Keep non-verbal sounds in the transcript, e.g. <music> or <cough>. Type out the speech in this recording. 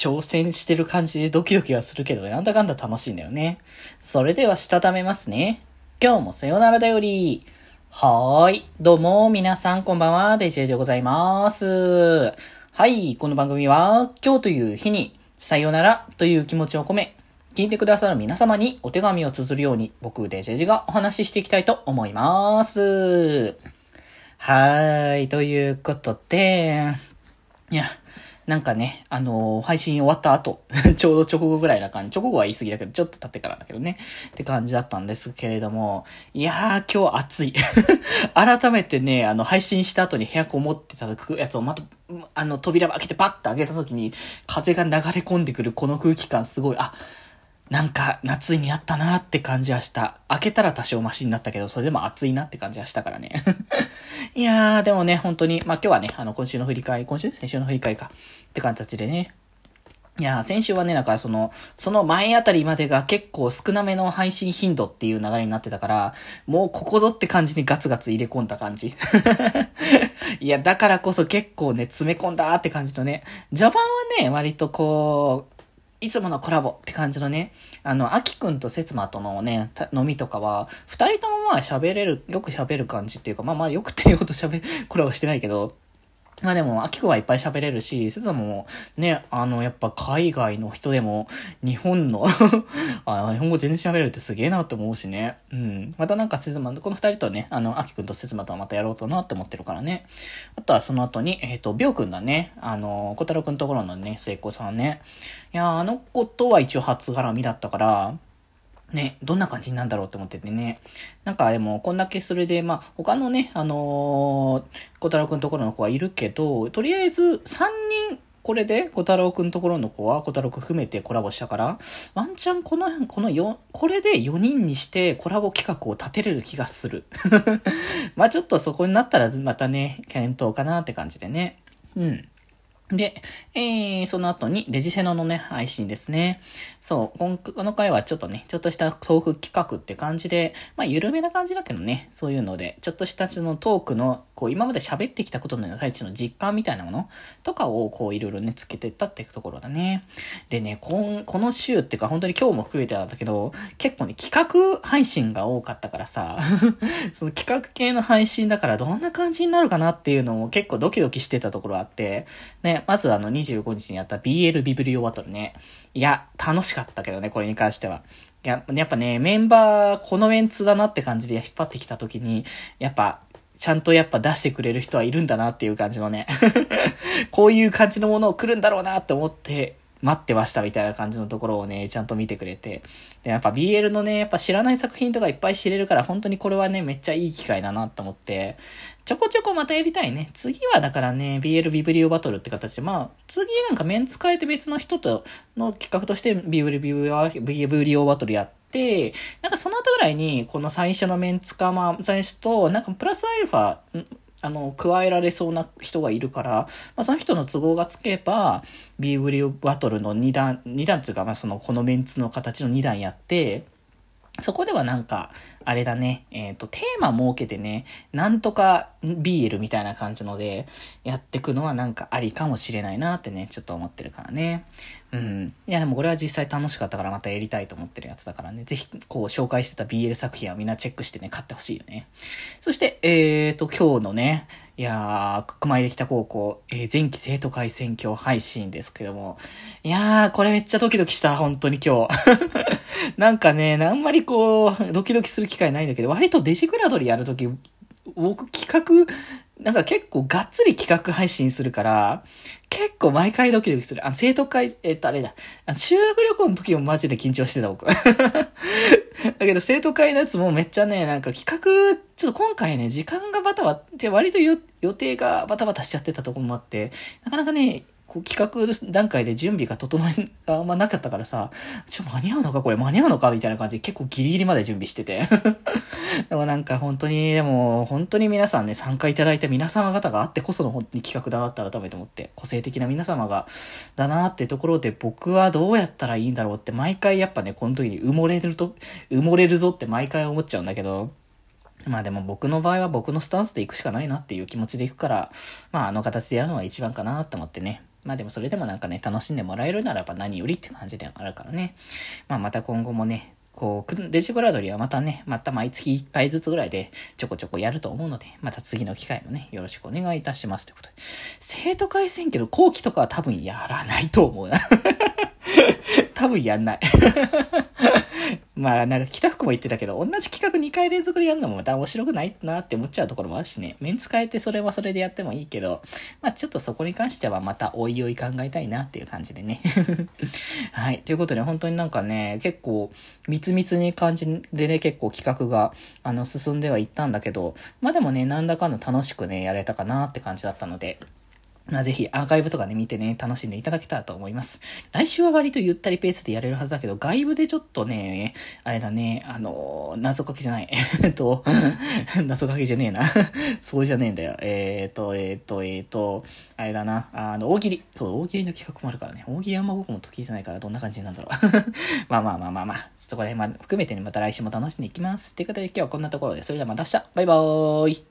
挑戦してる感じでドキドキはするけど、なんだかんだ楽しいんだよね。それでは、したためますね。今日もさよならだより。はーい。どうも、皆さんこんばんは、デジェでございます。はい。この番組は、今日という日に、さよならという気持ちを込め、聞いてくださる皆様にお手紙を綴るように、僕、デジェジがお話ししていきたいと思います。はーい。ということで、いや、なんかね、あのー、配信終わった後、<laughs> ちょうど直後ぐらいな感じ、直後は言い過ぎだけど、ちょっと経ってからだけどね、って感じだったんですけれども、いやー、今日暑い。<laughs> 改めてね、あの、配信した後に部屋こもってたやつをまた、あの、扉開けてパッと開けた時に、風が流れ込んでくるこの空気感すごい、あ、なんか夏にあったなーって感じはした。開けたら多少マシになったけど、それでも暑いなって感じはしたからね。<laughs> いやー、でもね、本当に、まあ今日はね、あの今週の振り返り、今週？先週の振り返りか。って形でね。いやー、先週はね、なんかその、その前あたりまでが結構少なめの配信頻度っていう流れになってたから、もうここぞって感じにガツガツ入れ込んだ感じ。<laughs> いや、だからこそ結構ね、詰め込んだって感じのね、序盤はね、割とこう、いつものコラボって感じのね、あの、アキくんとせつまとのね、飲みとかは、二人ともまあ喋れる、よく喋る感じっていうか、まあまあよくって言うと喋、コラボしてないけど、まあでも、アキくはいっぱい喋れるし、セツもね、あの、やっぱ海外の人でも、日本の <laughs> あ、日本語全然喋れるってすげえなって思うしね。うん。またなんかセツマ、この二人とね、あの、アキくんとセツマとはまたやろうとなって思ってるからね。あとはその後に、えっ、ー、と、ビョウくんだね。あの、小太郎くんところのね、聖子さんね。いやあの子とは一応初絡みだったから、ね、どんな感じなんだろうと思っててね。なんかでも、こんだけそれで、まあ、他のね、あのー、小太郎くんところの子はいるけど、とりあえず3人、これで小太郎くんところの子は小太郎くん含めてコラボしたから、ワンチャンこの辺、この4、これで4人にしてコラボ企画を立てれる気がする。<laughs> まあちょっとそこになったらまたね、検討かなって感じでね。うん。で、えー、その後にデジセノのね、配信ですね。そう、この回はちょっとね、ちょっとしたトーク企画って感じで、まあ、緩めな感じだけどね、そういうので、ちょっとしたそのトークの、こう、今まで喋ってきたことのような最中の実感みたいなものとかを、こう、いろいろね、つけてったっていうところだね。でね、こんこの週っていうか、本当に今日も含めてなんだけど、結構ね、企画配信が多かったからさ、<laughs> その企画系の配信だからどんな感じになるかなっていうのを結構ドキドキしてたところあって、ね、まずあの25日にやった BL ビブリオバトルね。いや、楽しかったけどね、これに関しては。いや、やっぱね、メンバー、このメンツだなって感じで引っ張ってきた時に、やっぱ、ちゃんとやっぱ出してくれる人はいるんだなっていう感じのね <laughs> こういう感じのものを来るんだろうなって思って待ってましたみたいな感じのところをね、ちゃんと見てくれて。で、やっぱ BL のね、やっぱ知らない作品とかいっぱい知れるから、本当にこれはね、めっちゃいい機会だなと思って、ちょこちょこまたやりたいね。次はだからね、BL ビブリオバトルって形で、まあ、次なんかメンツ変えて別の人との企画としてビブリビブリオバトルやって、なんかその後ぐらいに、この最初のメンツか、まあ、最初と、なんかプラスアルファ、あの、加えられそうな人がいるから、まあ、その人の都合がつけば、ビーブリューバトルの2段、2段っていうか、まあ、その、このメンツの形の2段やって、そこではなんか、あれだね、えっ、ー、と、テーマ設けてね、なんとかビールみたいな感じので、やってくのはなんかありかもしれないなってね、ちょっと思ってるからね。うん。いや、でもこれは実際楽しかったからまたやりたいと思ってるやつだからね、ぜひ、こう、紹介してた BL 作品はみんなチェックしてね、買ってほしいよね。そして、えっ、ー、と、今日のね、いやー、熊井できた高校、えー、前期生徒会選挙配信ですけども。いやー、これめっちゃドキドキした、本当に今日。<laughs> なんかね、あんまりこう、ドキドキする機会ないんだけど、割とデジグラドリやるとき、僕企画、なんか結構がっつり企画配信するから、結構毎回ドキドキする。あの、生徒会、えっと、あれだ。修学旅行の時もマジで緊張してた、僕。<laughs> だけど、生徒会のやつもめっちゃね、なんか企画、ちょっと今回ね、時間がバタバタ、割と予定がバタバタしちゃってたとこもあって、なかなかね、こう企画段階で準備が整えあんまなかったからさ、ちょ、間に合うのかこれ？間に合うのかみたいな感じで結構ギリギリまで準備してて。<laughs> でもなんか本当に、でも本当に皆さんね、参加いただいた皆様方があってこその本当に企画だなって改めて思って、個性的な皆様が、だなってところで僕はどうやったらいいんだろうって毎回やっぱね、この時に埋もれると、埋もれるぞって毎回思っちゃうんだけど、まあでも僕の場合は僕のスタンスで行くしかないなっていう気持ちで行くから、まああの形でやるのが一番かなって思ってね。まあでもそれでもなんかね、楽しんでもらえるならば何よりって感じであるからね。まあまた今後もね、こう、デジコラドリはまたね、また毎月1回ずつぐらいでちょこちょこやると思うので、また次の機会もね、よろしくお願いいたしますということで。生徒会選挙の後期とかは多分やらないと思うな。<laughs> 多分やんない。まあ、なんか北福も言ってたけど、同じ企画2回連続でやるのもまた面白くないなって思っちゃうところもあるしね。メンツ変えてそれはそれでやってもいいけど、まあちょっとそこに関してはまたおいおい考えたいなっていう感じでね。<laughs> はい。ということで本当になんかね、結構密密に感じでね、結構企画があの進んではいったんだけど、まあでもね、なんだかんだ楽しくね、やれたかなって感じだったので、まあ、ぜひアーカイブとかね、見てね、楽しんでいただけたらと思います。来週は割とゆったりペースでやれるはずだけど、外部でちょっとね、あれだね、あの、謎かけじゃない。<laughs> えっと、<laughs> 謎かけじゃねえな。<laughs> そうじゃねえんだよ。えっ、と、えっ、と、えっ、と、あれだな。あの、大喜利。そう、大喜利の企画もあるからね。大喜利あんま僕も得意じゃないから、どんな感じなんだろう。まあまあまあまあまあ、ちょっとこれ、まあ、含めてね、また来週も楽しんでいきます。っていうことで今日はこんなところで、それではまた明日バイバーイ